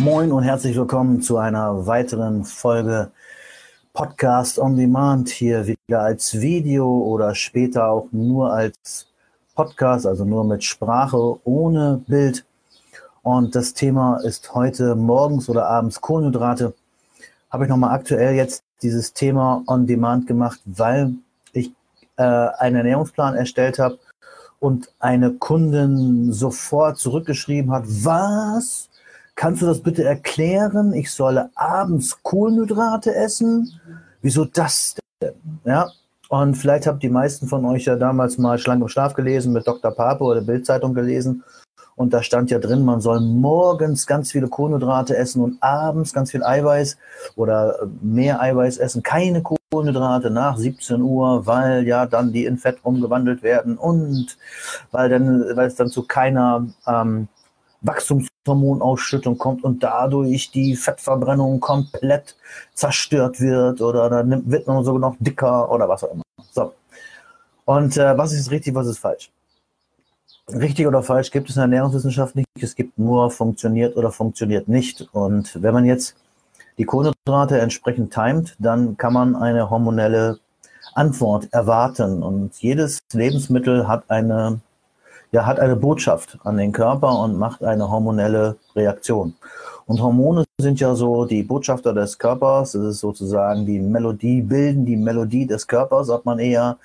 Moin und herzlich willkommen zu einer weiteren Folge Podcast on Demand. Hier wieder als Video oder später auch nur als Podcast, also nur mit Sprache ohne Bild. Und das Thema ist heute morgens oder abends Kohlenhydrate. Habe ich nochmal aktuell jetzt dieses Thema on Demand gemacht, weil ich äh, einen Ernährungsplan erstellt habe und eine Kundin sofort zurückgeschrieben hat, was? Kannst du das bitte erklären? Ich solle abends Kohlenhydrate essen? Wieso das denn? Ja. Und vielleicht habt die meisten von euch ja damals mal Schlank im Schlaf gelesen, mit Dr. Pape oder Bildzeitung gelesen. Und da stand ja drin, man soll morgens ganz viele Kohlenhydrate essen und abends ganz viel Eiweiß oder mehr Eiweiß essen. Keine Kohlenhydrate nach 17 Uhr, weil ja dann die in Fett umgewandelt werden und weil dann, weil es dann zu keiner ähm, Wachstumshormonausschüttung kommt und dadurch die Fettverbrennung komplett zerstört wird oder dann wird man sogar noch dicker oder was auch immer. So. Und äh, was ist richtig, was ist falsch? Richtig oder falsch gibt es in der Ernährungswissenschaft nicht. Es gibt nur funktioniert oder funktioniert nicht. Und wenn man jetzt die Kohlenhydrate entsprechend timet, dann kann man eine hormonelle Antwort erwarten. Und jedes Lebensmittel hat eine ja, hat eine Botschaft an den Körper und macht eine hormonelle Reaktion. Und Hormone sind ja so die Botschafter des Körpers. Es ist sozusagen die Melodie, bilden die Melodie des Körpers, ob man eher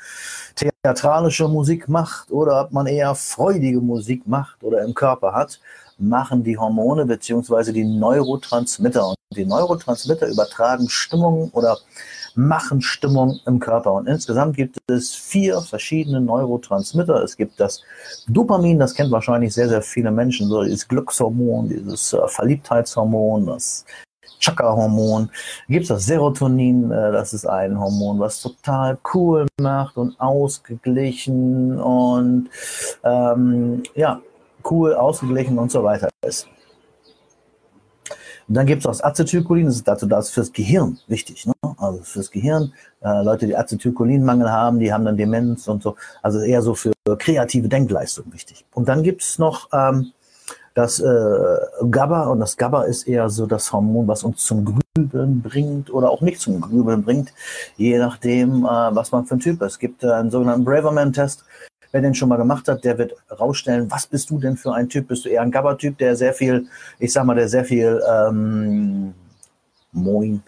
theatralische Musik macht oder ob man eher freudige Musik macht oder im Körper hat, machen die Hormone beziehungsweise die Neurotransmitter. Und die Neurotransmitter übertragen Stimmung oder machen Stimmung im Körper. Und insgesamt gibt es vier verschiedene Neurotransmitter. Es gibt das Dopamin, das kennt wahrscheinlich sehr, sehr viele Menschen, so dieses Glückshormon, dieses äh, Verliebtheitshormon, das Chakra-Hormon. Gibt es das Serotonin, äh, das ist ein Hormon, was total cool macht und ausgeglichen und ähm, ja, cool, ausgeglichen und so weiter ist. Und dann gibt es das Acetylcholin, das ist dazu das fürs Gehirn wichtig. Ne? Also fürs Gehirn. Äh, Leute, die Acetylcholinmangel haben, die haben dann Demenz und so. Also eher so für kreative Denkleistung wichtig. Und dann gibt es noch ähm, das äh, GABA und das GABA ist eher so das Hormon, was uns zum Grübeln bringt oder auch nicht zum Grübeln bringt, je nachdem, äh, was man für ein Typ ist. Es gibt äh, einen sogenannten Braverman-Test, Wer den schon mal gemacht hat, der wird rausstellen, was bist du denn für ein Typ? Bist du eher ein GABA-Typ, der sehr viel, ich sag mal, der sehr viel, ähm, moin,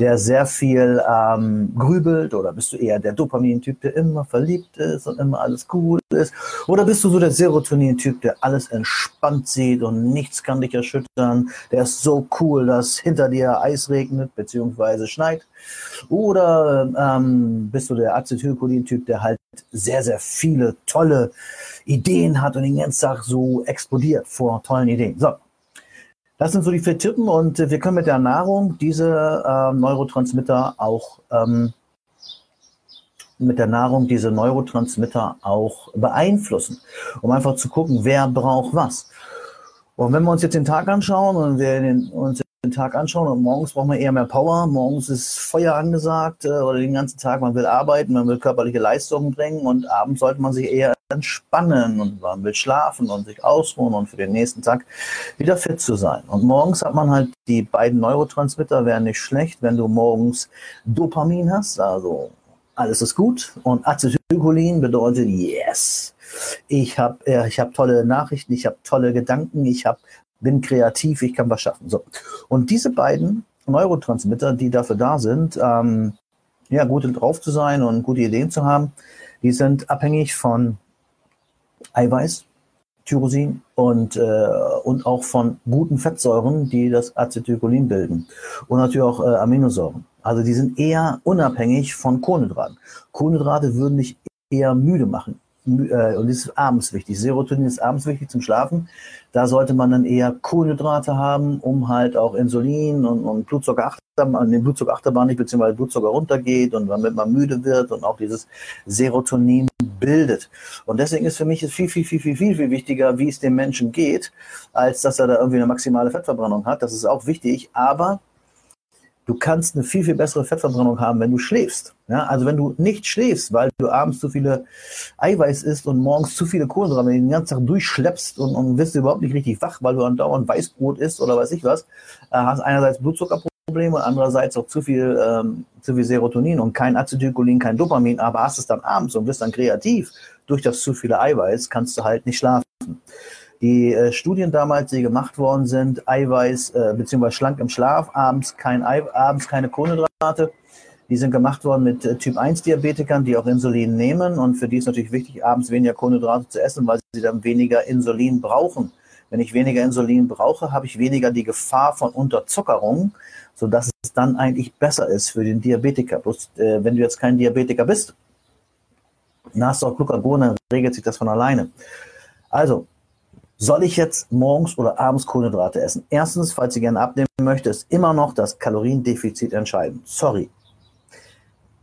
der sehr viel ähm, grübelt oder bist du eher der Dopamin-Typ, der immer verliebt ist und immer alles cool ist? Oder bist du so der Serotonin-Typ, der alles entspannt sieht und nichts kann dich erschüttern? Der ist so cool, dass hinter dir Eis regnet bzw. schneit? Oder ähm, bist du der Acetylcholin-Typ, der halt sehr, sehr viele tolle Ideen hat und den ganzen Tag so explodiert vor tollen Ideen? So, das sind so die vier Tippen und äh, wir können mit der Nahrung diese äh, Neurotransmitter auch ähm, mit der Nahrung diese Neurotransmitter auch beeinflussen, um einfach zu gucken, wer braucht was. Und wenn wir uns jetzt den Tag anschauen und wir den, uns den Tag anschauen und morgens braucht man eher mehr Power, morgens ist Feuer angesagt äh, oder den ganzen Tag, man will arbeiten, man will körperliche Leistungen bringen und abends sollte man sich eher entspannen und man will schlafen und sich ausruhen und für den nächsten Tag wieder fit zu sein. Und morgens hat man halt die beiden Neurotransmitter, wären nicht schlecht, wenn du morgens Dopamin hast, also alles ist gut und Acetylcholin bedeutet yes. Ich habe äh, hab tolle Nachrichten, ich habe tolle Gedanken, ich hab, bin kreativ, ich kann was schaffen. So. Und diese beiden Neurotransmitter, die dafür da sind, ähm, ja, gut drauf zu sein und gute Ideen zu haben, die sind abhängig von Eiweiß, Tyrosin und, äh, und auch von guten Fettsäuren, die das Acetylcholin bilden. Und natürlich auch äh, Aminosäuren. Also die sind eher unabhängig von Kohlenhydraten. Kohlenhydrate würden dich eher müde machen äh, und ist abends wichtig. Serotonin ist abends wichtig zum Schlafen. Da sollte man dann eher Kohlenhydrate haben, um halt auch Insulin und, und Blutzucker den Blutzucker achterbahn nicht, beziehungsweise Blutzucker runtergeht und damit man müde wird und auch dieses Serotonin bildet. Und deswegen ist für mich es viel, viel, viel, viel, viel, viel wichtiger, wie es dem Menschen geht, als dass er da irgendwie eine maximale Fettverbrennung hat. Das ist auch wichtig. Aber du kannst eine viel, viel bessere Fettverbrennung haben, wenn du schläfst. Ja, also wenn du nicht schläfst, weil du abends zu viele Eiweiß isst und morgens zu viele Kohlenhydrate den ganzen Tag durchschleppst und, und wirst überhaupt nicht richtig wach, weil du andauernd Weißbrot isst oder weiß ich was, äh, hast einerseits Blutzuckerprobleme und andererseits auch zu viel, ähm, zu viel Serotonin und kein Acetylcholin, kein Dopamin, aber hast es dann abends und bist dann kreativ durch das zu viele Eiweiß, kannst du halt nicht schlafen. Die äh, Studien damals, die gemacht worden sind, Eiweiß äh, bzw. schlank im Schlaf, abends, kein Ei, abends keine Kohlenhydrate, die sind gemacht worden mit äh, Typ 1 Diabetikern, die auch Insulin nehmen und für die ist natürlich wichtig, abends weniger Kohlenhydrate zu essen, weil sie dann weniger Insulin brauchen. Wenn ich weniger Insulin brauche, habe ich weniger die Gefahr von Unterzuckerung, sodass es dann eigentlich besser ist für den Diabetiker. Bloß, äh, wenn du jetzt kein Diabetiker bist, dann hast auch Glucagon, dann regelt sich das von alleine. Also, soll ich jetzt morgens oder abends Kohlenhydrate essen? Erstens, falls ihr gerne abnehmen möchtet, ist immer noch das Kaloriendefizit entscheidend. Sorry.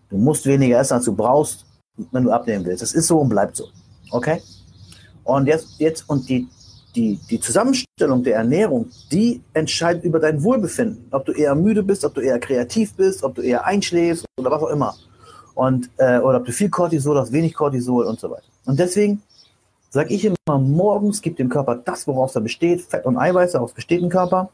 Du musst weniger essen, als du brauchst, wenn du abnehmen willst. Das ist so und bleibt so. Okay? Und jetzt, jetzt und die, die, die Zusammenstellung der Ernährung, die entscheidet über dein Wohlbefinden. Ob du eher müde bist, ob du eher kreativ bist, ob du eher einschläfst oder was auch immer. Und, äh, oder ob du viel Cortisol hast, wenig Cortisol und so weiter. Und deswegen sage ich immer, morgens gibt dem Körper das, woraus er besteht, Fett und Eiweiß, daraus besteht ein Körper.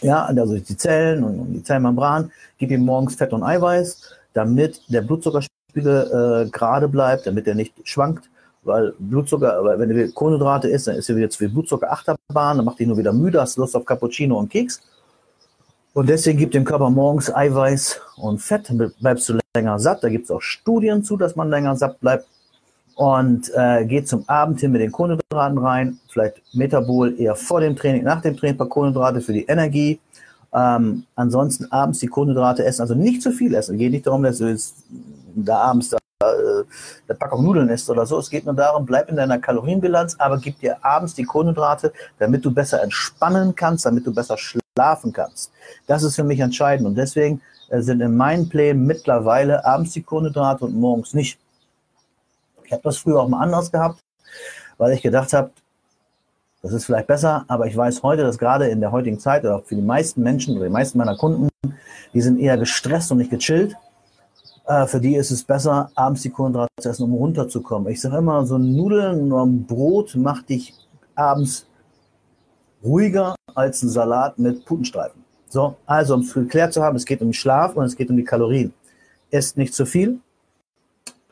Ja, also die Zellen und die Zellmembran, gib ihm morgens Fett und Eiweiß, damit der Blutzuckerspiegel äh, gerade bleibt, damit er nicht schwankt, weil Blutzucker, weil wenn du Kohlenhydrate isst, dann ist er jetzt wie Blutzucker Achterbahn, dann macht dich nur wieder müde, hast Lust auf Cappuccino und Keks. Und deswegen gibt dem Körper morgens Eiweiß und Fett, bleibst du länger satt. Da gibt es auch Studien zu, dass man länger satt bleibt und äh, geht zum Abend hin mit den Kohlenhydraten rein, vielleicht Metabol eher vor dem Training, nach dem Training ein paar Kohlenhydrate für die Energie. Ähm, ansonsten abends die Kohlenhydrate essen, also nicht zu viel essen. Es geht nicht darum, dass du jetzt da abends da, äh, der Packung Nudeln isst oder so. Es geht nur darum, bleib in deiner Kalorienbilanz, aber gib dir abends die Kohlenhydrate, damit du besser entspannen kannst, damit du besser schlafen kannst. Das ist für mich entscheidend und deswegen äh, sind in meinen Plänen mittlerweile abends die Kohlenhydrate und morgens nicht. Ich habe das früher auch mal anders gehabt, weil ich gedacht habe, das ist vielleicht besser, aber ich weiß heute, dass gerade in der heutigen Zeit oder für die meisten Menschen oder die meisten meiner Kunden, die sind eher gestresst und nicht gechillt. Äh, für die ist es besser, abends die Kohlenhydrate zu essen, um runterzukommen. Ich sage immer, so Nudeln oder ein Brot macht dich abends ruhiger als ein Salat mit Putenstreifen. So, also um es geklärt zu haben, es geht um den Schlaf und es geht um die Kalorien. Esst nicht zu viel,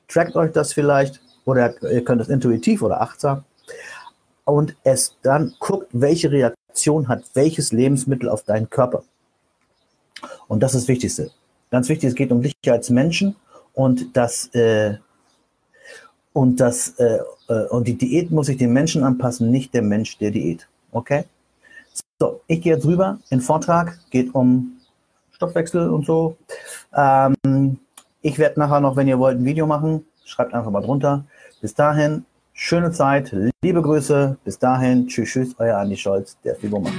trackt euch das vielleicht oder ihr könnt es intuitiv oder achtsam und es dann guckt, welche Reaktion hat welches Lebensmittel auf deinen Körper. Und das ist das Wichtigste. Ganz wichtig, es geht um dich als Menschen und das äh, und das äh, äh, und die Diät muss sich den Menschen anpassen, nicht der Mensch der Diät. Okay? So, ich gehe jetzt rüber. in Vortrag geht um Stoffwechsel und so. Ähm, ich werde nachher noch, wenn ihr wollt, ein Video machen. Schreibt einfach mal drunter. Bis dahin, schöne Zeit, liebe Grüße. Bis dahin, tschüss, tschüss, euer Andi Scholz, der Fibomacher.